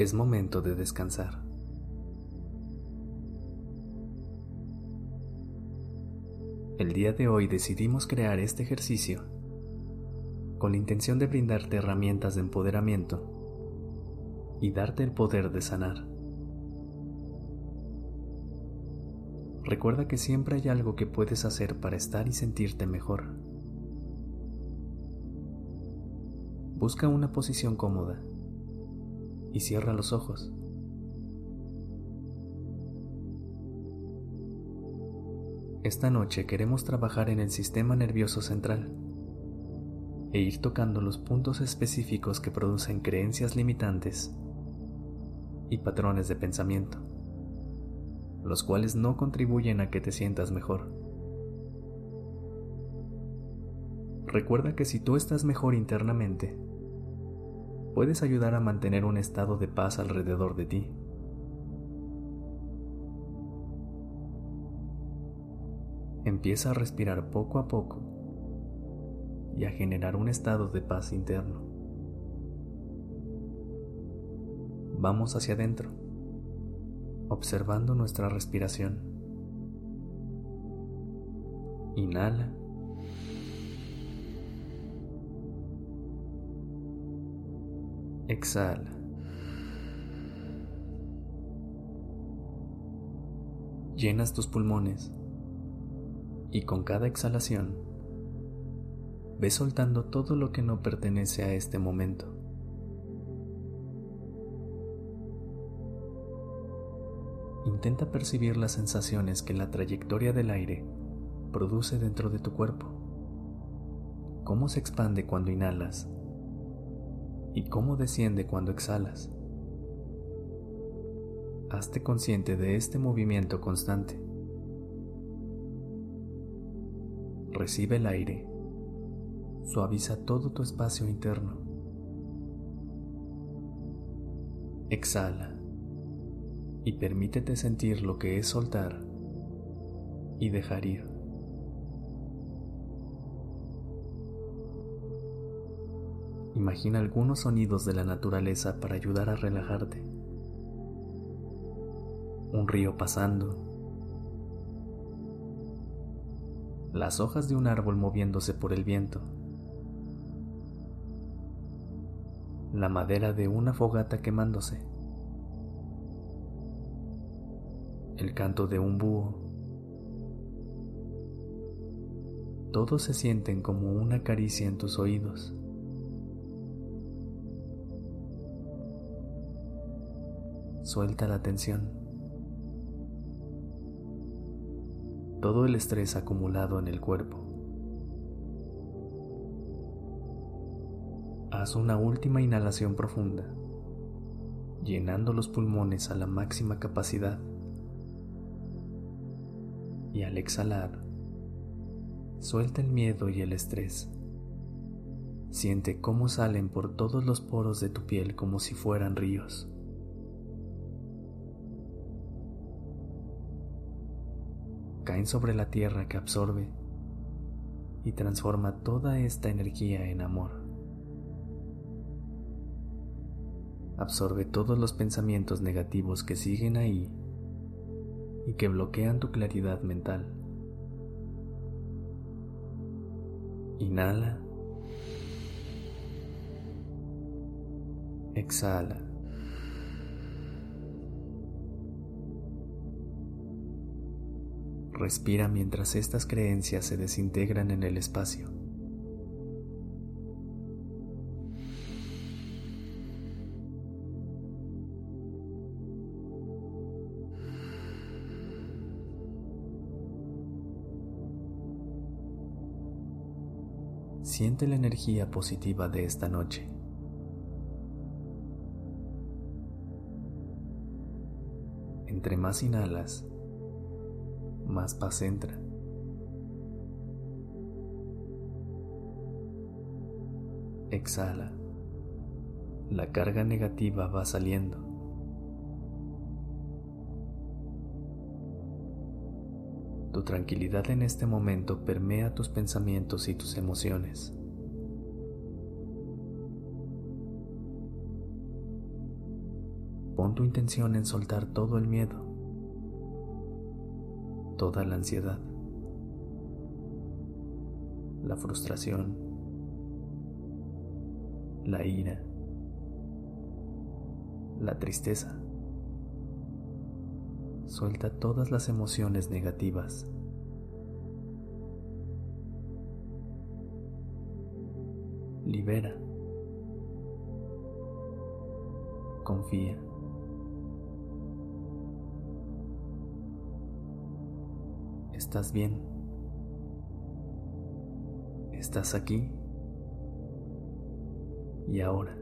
Es momento de descansar. El día de hoy decidimos crear este ejercicio con la intención de brindarte herramientas de empoderamiento y darte el poder de sanar. Recuerda que siempre hay algo que puedes hacer para estar y sentirte mejor. Busca una posición cómoda y cierra los ojos. Esta noche queremos trabajar en el sistema nervioso central e ir tocando los puntos específicos que producen creencias limitantes y patrones de pensamiento, los cuales no contribuyen a que te sientas mejor. Recuerda que si tú estás mejor internamente, puedes ayudar a mantener un estado de paz alrededor de ti. Empieza a respirar poco a poco y a generar un estado de paz interno. Vamos hacia adentro, observando nuestra respiración. Inhala. Exhala. Llenas tus pulmones y con cada exhalación ve soltando todo lo que no pertenece a este momento. Intenta percibir las sensaciones que la trayectoria del aire produce dentro de tu cuerpo. Cómo se expande cuando inhalas y cómo desciende cuando exhalas. Hazte consciente de este movimiento constante. Recibe el aire. Suaviza todo tu espacio interno. Exhala y permítete sentir lo que es soltar y dejar ir. Imagina algunos sonidos de la naturaleza para ayudar a relajarte. Un río pasando las hojas de un árbol moviéndose por el viento, la madera de una fogata quemándose, el canto de un búho. Todos se sienten como una caricia en tus oídos. Suelta la tensión. todo el estrés acumulado en el cuerpo. Haz una última inhalación profunda, llenando los pulmones a la máxima capacidad. Y al exhalar, suelta el miedo y el estrés. Siente cómo salen por todos los poros de tu piel como si fueran ríos. Caen sobre la tierra que absorbe y transforma toda esta energía en amor. Absorbe todos los pensamientos negativos que siguen ahí y que bloquean tu claridad mental. Inhala. Exhala. Respira mientras estas creencias se desintegran en el espacio. Siente la energía positiva de esta noche. Entre más inhalas, más paz entra. Exhala. La carga negativa va saliendo. Tu tranquilidad en este momento permea tus pensamientos y tus emociones. Pon tu intención en soltar todo el miedo, toda la ansiedad, la frustración, la ira, la tristeza. Suelta todas las emociones negativas. Libera. Confía. Estás bien. Estás aquí. Y ahora.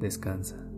Descansa.